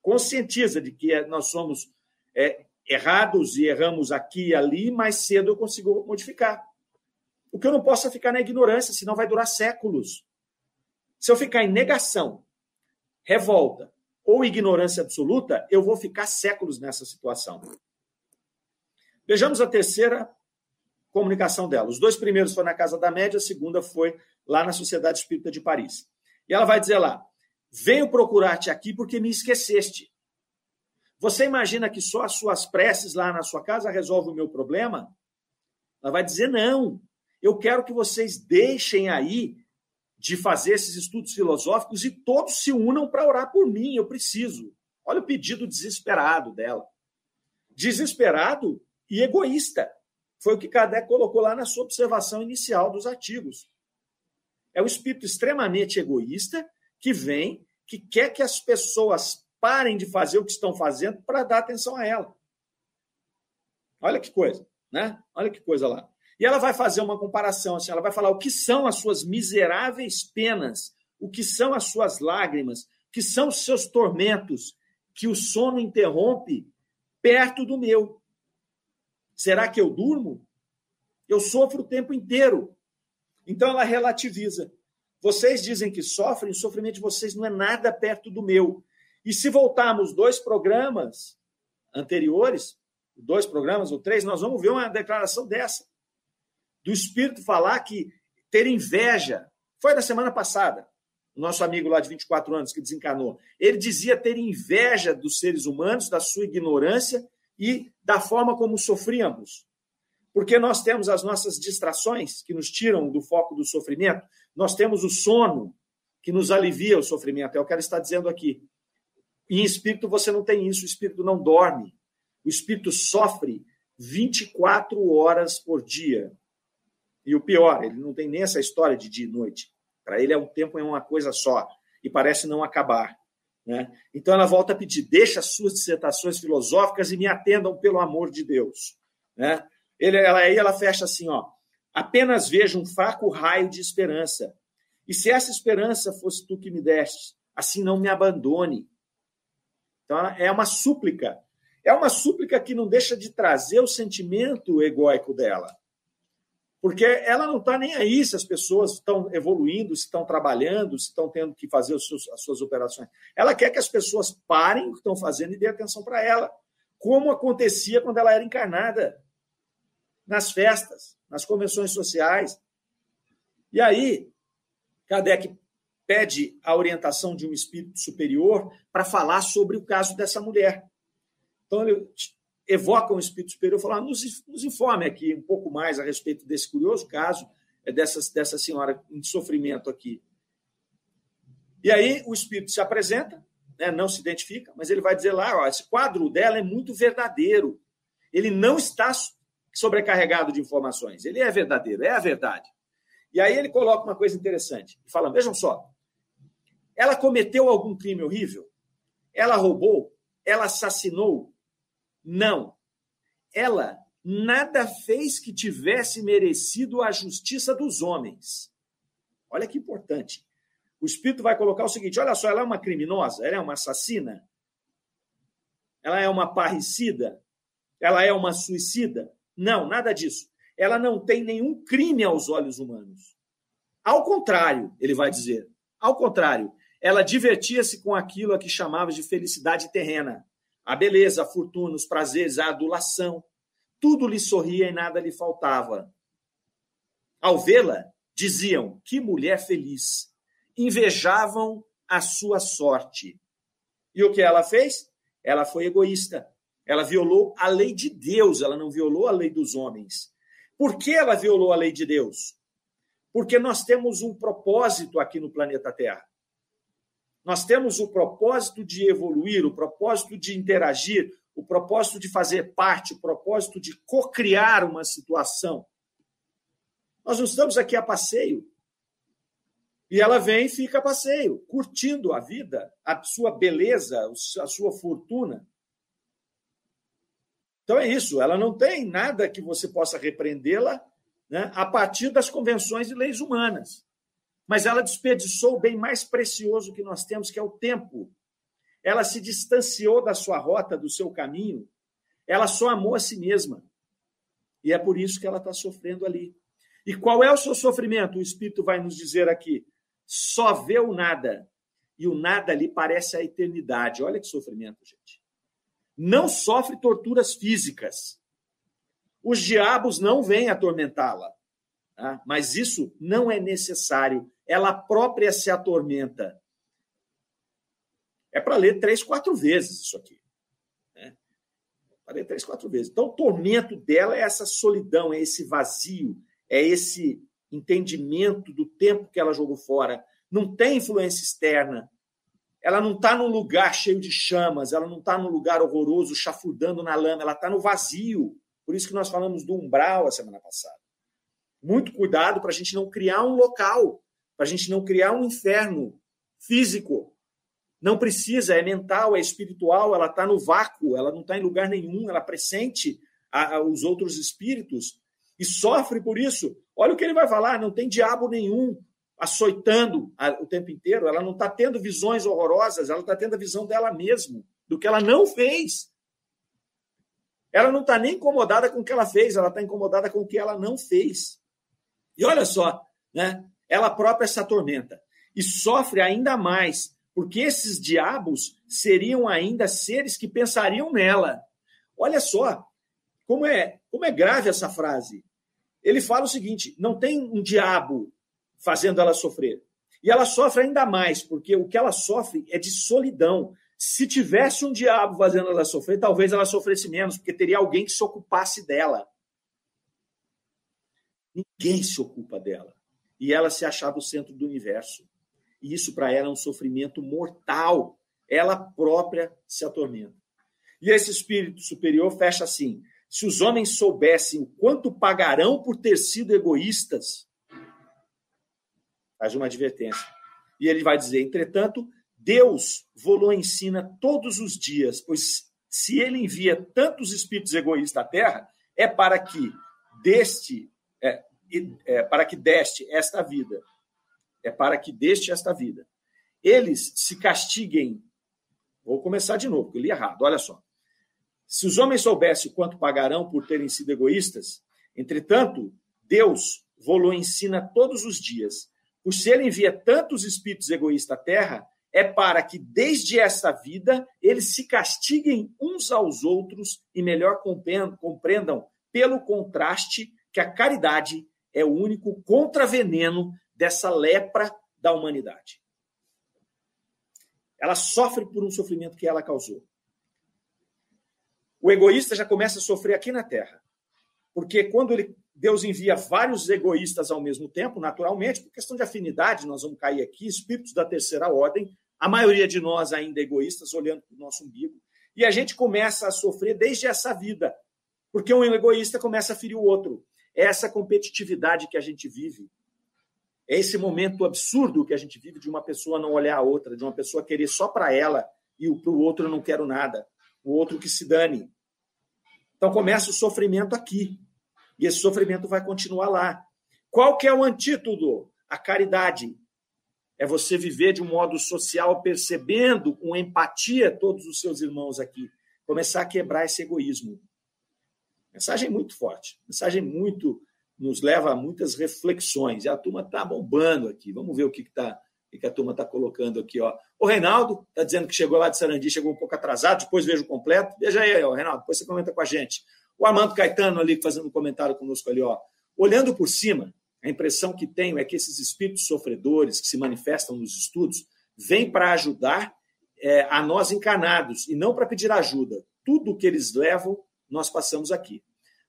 conscientiza de que nós somos é, errados e erramos aqui e ali, mais cedo eu consigo modificar. O que eu não posso é ficar na ignorância, senão vai durar séculos. Se eu ficar em negação, revolta ou ignorância absoluta, eu vou ficar séculos nessa situação. Vejamos a terceira comunicação dela. Os dois primeiros foram na Casa da Média, a segunda foi lá na Sociedade Espírita de Paris. E ela vai dizer lá: Venho procurar-te aqui porque me esqueceste. Você imagina que só as suas preces lá na sua casa resolvem o meu problema? Ela vai dizer: não. Eu quero que vocês deixem aí de fazer esses estudos filosóficos e todos se unam para orar por mim. Eu preciso. Olha o pedido desesperado dela. Desesperado e egoísta. Foi o que Kardec colocou lá na sua observação inicial dos artigos. É um espírito extremamente egoísta que vem, que quer que as pessoas parem de fazer o que estão fazendo para dar atenção a ela. Olha que coisa, né? Olha que coisa lá. E ela vai fazer uma comparação, assim, ela vai falar o que são as suas miseráveis penas, o que são as suas lágrimas, o que são os seus tormentos, que o sono interrompe perto do meu. Será que eu durmo? Eu sofro o tempo inteiro. Então ela relativiza. Vocês dizem que sofrem, o sofrimento de vocês não é nada perto do meu. E se voltarmos dois programas anteriores, dois programas ou três, nós vamos ver uma declaração dessa. Do Espírito falar que ter inveja. Foi na semana passada. O nosso amigo lá de 24 anos que desencanou. Ele dizia ter inveja dos seres humanos, da sua ignorância e da forma como sofríamos. Porque nós temos as nossas distrações que nos tiram do foco do sofrimento, nós temos o sono que nos alivia o sofrimento. É o que ela está dizendo aqui. E em espírito você não tem isso, o espírito não dorme. O espírito sofre 24 horas por dia. E o pior, ele não tem nem essa história de dia e noite. Para ele é um tempo é uma coisa só e parece não acabar. Né? Então ela volta a pedir: deixa as suas dissertações filosóficas e me atendam pelo amor de Deus. Né? Ele, ela, aí ela fecha assim: ó, apenas vejo um fraco raio de esperança. E se essa esperança fosse tu que me deste, assim não me abandone. Então é uma súplica. É uma súplica que não deixa de trazer o sentimento egóico dela. Porque ela não está nem aí se as pessoas estão evoluindo, se estão trabalhando, se estão tendo que fazer seus, as suas operações. Ela quer que as pessoas parem o que estão fazendo e dêem atenção para ela. Como acontecia quando ela era encarnada nas festas, nas convenções sociais. E aí, Kardec pede a orientação de um espírito superior para falar sobre o caso dessa mulher. Então, ele evoca um espírito superior e fala: ah, nos, nos informe aqui um pouco mais a respeito desse curioso caso é dessa, dessa senhora em sofrimento aqui. E aí o espírito se apresenta, né, não se identifica, mas ele vai dizer lá: ó, esse quadro dela é muito verdadeiro. Ele não está sobrecarregado de informações. Ele é verdadeiro, é a verdade. E aí ele coloca uma coisa interessante. Fala: vejam só, ela cometeu algum crime horrível? Ela roubou? Ela assassinou? Não. Ela nada fez que tivesse merecido a justiça dos homens. Olha que importante. O Espírito vai colocar o seguinte: olha só, ela é uma criminosa, ela é uma assassina, ela é uma parricida, ela é uma suicida. Não, nada disso. Ela não tem nenhum crime aos olhos humanos. Ao contrário, ele vai dizer. Ao contrário, ela divertia-se com aquilo a que chamava de felicidade terrena a beleza, a fortuna, os prazeres, a adulação. Tudo lhe sorria e nada lhe faltava. Ao vê-la, diziam: Que mulher feliz! Invejavam a sua sorte. E o que ela fez? Ela foi egoísta. Ela violou a lei de Deus, ela não violou a lei dos homens. Por que ela violou a lei de Deus? Porque nós temos um propósito aqui no planeta Terra. Nós temos o propósito de evoluir, o propósito de interagir, o propósito de fazer parte, o propósito de co-criar uma situação. Nós não estamos aqui a passeio. E ela vem e fica a passeio, curtindo a vida, a sua beleza, a sua fortuna. Então é isso, ela não tem nada que você possa repreendê-la né, a partir das convenções e leis humanas mas ela desperdiçou o bem mais precioso que nós temos, que é o tempo. Ela se distanciou da sua rota, do seu caminho. Ela só amou a si mesma. E é por isso que ela está sofrendo ali. E qual é o seu sofrimento? O Espírito vai nos dizer aqui. Só vê o nada. E o nada ali parece a eternidade. Olha que sofrimento, gente. Não sofre torturas físicas. Os diabos não vêm atormentá-la. Tá? Mas isso não é necessário ela própria se atormenta. É para ler três, quatro vezes isso aqui. Né? Para ler três, quatro vezes. Então, o tormento dela é essa solidão, é esse vazio, é esse entendimento do tempo que ela jogou fora. Não tem influência externa. Ela não está num lugar cheio de chamas, ela não está num lugar horroroso, chafurdando na lama, ela está no vazio. Por isso que nós falamos do umbral a semana passada. Muito cuidado para a gente não criar um local, para a gente não criar um inferno físico. Não precisa, é mental, é espiritual, ela está no vácuo, ela não está em lugar nenhum, ela pressente a, a, os outros espíritos e sofre por isso. Olha o que ele vai falar: não tem diabo nenhum açoitando o tempo inteiro, ela não está tendo visões horrorosas, ela está tendo a visão dela mesma, do que ela não fez. Ela não está nem incomodada com o que ela fez, ela está incomodada com o que ela não fez. E olha só, né? Ela própria se atormenta e sofre ainda mais, porque esses diabos seriam ainda seres que pensariam nela. Olha só como é, como é grave essa frase. Ele fala o seguinte: não tem um diabo fazendo ela sofrer. E ela sofre ainda mais, porque o que ela sofre é de solidão. Se tivesse um diabo fazendo ela sofrer, talvez ela sofresse menos, porque teria alguém que se ocupasse dela. Ninguém se ocupa dela. E ela se achava o centro do universo. E isso para ela é um sofrimento mortal. Ela própria se atormenta. E esse espírito superior fecha assim: se os homens soubessem o quanto pagarão por ter sido egoístas, faz uma advertência. E ele vai dizer: entretanto, Deus vos ensina todos os dias, pois se ele envia tantos espíritos egoístas à Terra, é para que deste, é, é, para que deste esta vida, é para que deste esta vida, eles se castiguem. Vou começar de novo, eu li errado. Olha só. Se os homens soubessem quanto pagarão por terem sido egoístas, entretanto, Deus vos ensina todos os dias, por se ele envia tantos espíritos egoístas à Terra, é para que, desde esta vida, eles se castiguem uns aos outros e melhor compreendam, pelo contraste, que a caridade é o único contraveneno dessa lepra da humanidade. Ela sofre por um sofrimento que ela causou. O egoísta já começa a sofrer aqui na Terra. Porque quando ele Deus envia vários egoístas ao mesmo tempo, naturalmente, por questão de afinidade, nós vamos cair aqui, espíritos da terceira ordem, a maioria de nós ainda egoístas, olhando para o nosso umbigo, e a gente começa a sofrer desde essa vida, porque um egoísta começa a ferir o outro. Essa competitividade que a gente vive. É esse momento absurdo que a gente vive de uma pessoa não olhar a outra, de uma pessoa querer só para ela e para o outro eu não quero nada, o outro que se dane. Então começa o sofrimento aqui. E esse sofrimento vai continuar lá. Qual que é o antídoto? A caridade. É você viver de um modo social, percebendo com empatia todos os seus irmãos aqui. Começar a quebrar esse egoísmo. Mensagem muito forte. Mensagem muito nos leva a muitas reflexões. E a turma está bombando aqui. Vamos ver o que está que a turma está colocando aqui. Ó. O Reinaldo está dizendo que chegou lá de Sarandi, chegou um pouco atrasado, depois vejo o completo. Veja aí, ó, Reinaldo, depois você comenta com a gente. O Armando Caetano ali fazendo um comentário conosco ali, ó. Olhando por cima, a impressão que tenho é que esses espíritos sofredores que se manifestam nos estudos vêm para ajudar é, a nós encarnados e não para pedir ajuda. Tudo que eles levam, nós passamos aqui.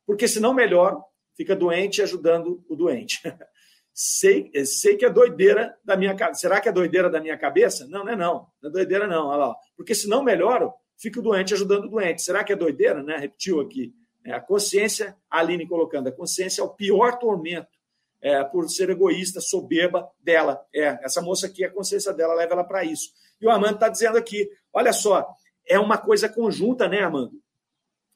Porque senão melhor fica doente ajudando o doente. [laughs] sei, sei que é doideira da minha cabeça. Será que é doideira da minha cabeça? Não, não é não. Não é doideira não. Olha lá. Porque senão melhoro, fica o doente ajudando o doente. Será que é doideira? Né? Repetiu aqui. É, a consciência, a Aline colocando, a consciência é o pior tormento é, por ser egoísta, soberba dela. É, essa moça aqui, a consciência dela leva ela para isso. E o Armando está dizendo aqui: olha só, é uma coisa conjunta, né, Armando?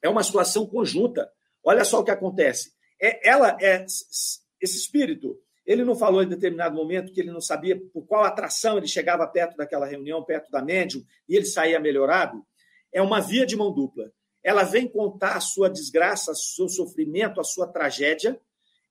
É uma situação conjunta. Olha só o que acontece. É, ela é esse espírito. Ele não falou em determinado momento que ele não sabia por qual atração ele chegava perto daquela reunião, perto da médium, e ele saía melhorado. É uma via de mão dupla ela vem contar a sua desgraça, o seu sofrimento, a sua tragédia.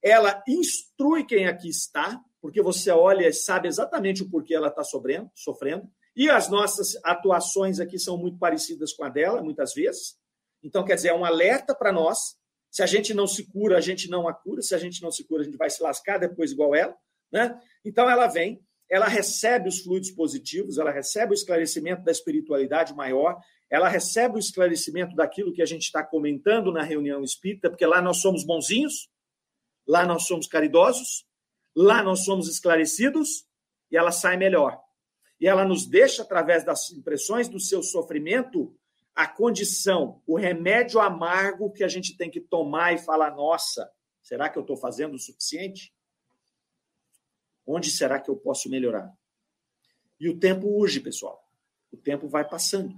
Ela instrui quem aqui está, porque você olha e sabe exatamente o porquê ela está sofrendo, sofrendo. E as nossas atuações aqui são muito parecidas com a dela, muitas vezes. Então, quer dizer, é um alerta para nós. Se a gente não se cura, a gente não a cura. Se a gente não se cura, a gente vai se lascar depois igual ela. Né? Então, ela vem, ela recebe os fluidos positivos, ela recebe o esclarecimento da espiritualidade maior, ela recebe o esclarecimento daquilo que a gente está comentando na reunião espírita, porque lá nós somos bonzinhos, lá nós somos caridosos, lá nós somos esclarecidos, e ela sai melhor. E ela nos deixa, através das impressões do seu sofrimento, a condição, o remédio amargo que a gente tem que tomar e falar: nossa, será que eu estou fazendo o suficiente? Onde será que eu posso melhorar? E o tempo urge, pessoal. O tempo vai passando.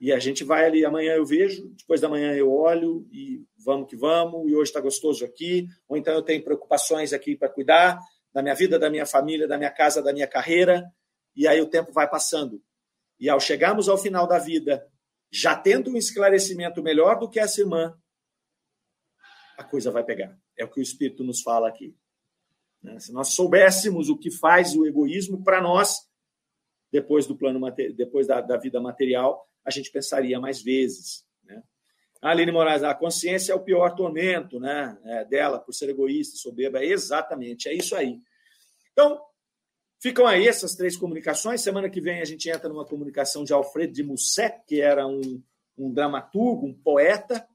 E a gente vai ali, amanhã eu vejo, depois da manhã eu olho e vamos que vamos, e hoje está gostoso aqui, ou então eu tenho preocupações aqui para cuidar da minha vida, da minha família, da minha casa, da minha carreira, e aí o tempo vai passando. E ao chegarmos ao final da vida, já tendo um esclarecimento melhor do que essa irmã, a coisa vai pegar. É o que o Espírito nos fala aqui. Né? Se nós soubéssemos o que faz o egoísmo para nós, depois do plano depois da, da, vida material, a gente pensaria mais vezes. Né? A Aline Moraes, a consciência é o pior tormento né, é, dela por ser egoísta, soberba. Exatamente, é isso aí. Então, ficam aí essas três comunicações. Semana que vem a gente entra numa comunicação de Alfredo de Musset, que era um, um dramaturgo, um poeta,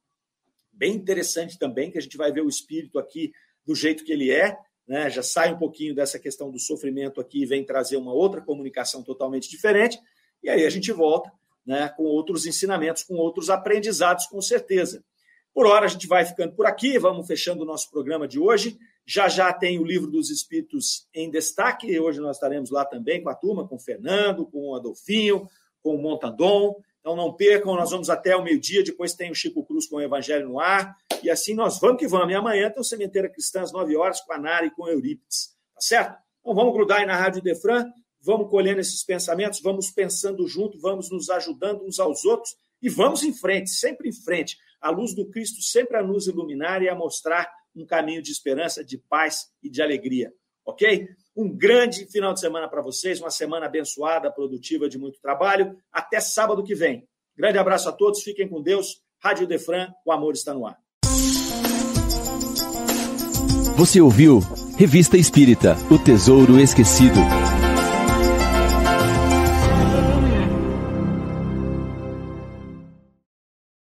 bem interessante também, que a gente vai ver o espírito aqui do jeito que ele é né, já sai um pouquinho dessa questão do sofrimento aqui e vem trazer uma outra comunicação totalmente diferente, e aí a gente volta né, com outros ensinamentos, com outros aprendizados, com certeza. Por hora a gente vai ficando por aqui, vamos fechando o nosso programa de hoje. Já já tem o livro dos Espíritos em destaque, hoje nós estaremos lá também com a turma, com o Fernando, com o Adolfinho, com o Montandon. Então não percam, nós vamos até o meio-dia, depois tem o Chico Cruz com o Evangelho no ar, e assim nós vamos que vamos. E amanhã tem o Cementeira Cristã às 9 horas com a Nara e com Eurípides. Tá certo? Então vamos grudar aí na Rádio Defran, vamos colhendo esses pensamentos, vamos pensando junto, vamos nos ajudando uns aos outros e vamos em frente, sempre em frente. A luz do Cristo sempre a nos iluminar e a mostrar um caminho de esperança, de paz e de alegria. Ok? Um grande final de semana para vocês, uma semana abençoada, produtiva, de muito trabalho. Até sábado que vem. Grande abraço a todos, fiquem com Deus. Rádio Defran, o amor está no ar. Você ouviu Revista Espírita O Tesouro Esquecido.